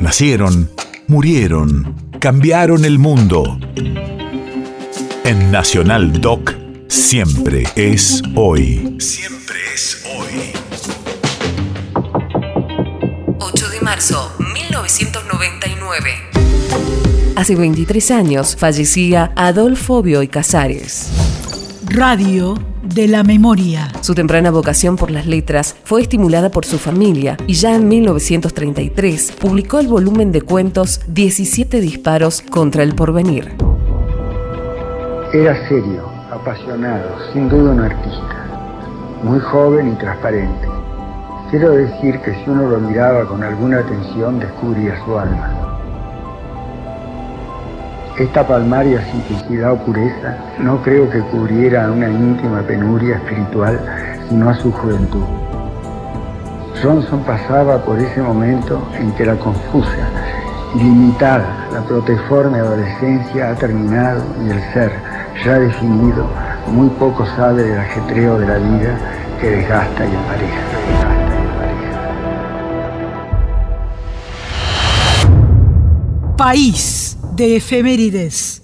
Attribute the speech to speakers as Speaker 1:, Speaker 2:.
Speaker 1: Nacieron, murieron, cambiaron el mundo. En Nacional Doc, siempre es hoy. Siempre es hoy.
Speaker 2: 8 de marzo, 1999. Hace 23 años fallecía Adolfo Bioy Casares.
Speaker 3: Radio de la memoria.
Speaker 2: Su temprana vocación por las letras fue estimulada por su familia y ya en 1933 publicó el volumen de cuentos 17 disparos contra el porvenir.
Speaker 4: Era serio, apasionado, sin duda un artista, muy joven y transparente. Quiero decir que si uno lo miraba con alguna atención descubría su alma. Esta palmaria simplicidad o pureza no creo que cubriera una íntima penuria espiritual, sino a su juventud. Johnson pasaba por ese momento en que la confusa, limitada, la proteforme adolescencia ha terminado y el ser, ya definido, muy poco sabe del ajetreo de la vida que desgasta y empareja. Desgasta y empareja.
Speaker 3: País de efemérides.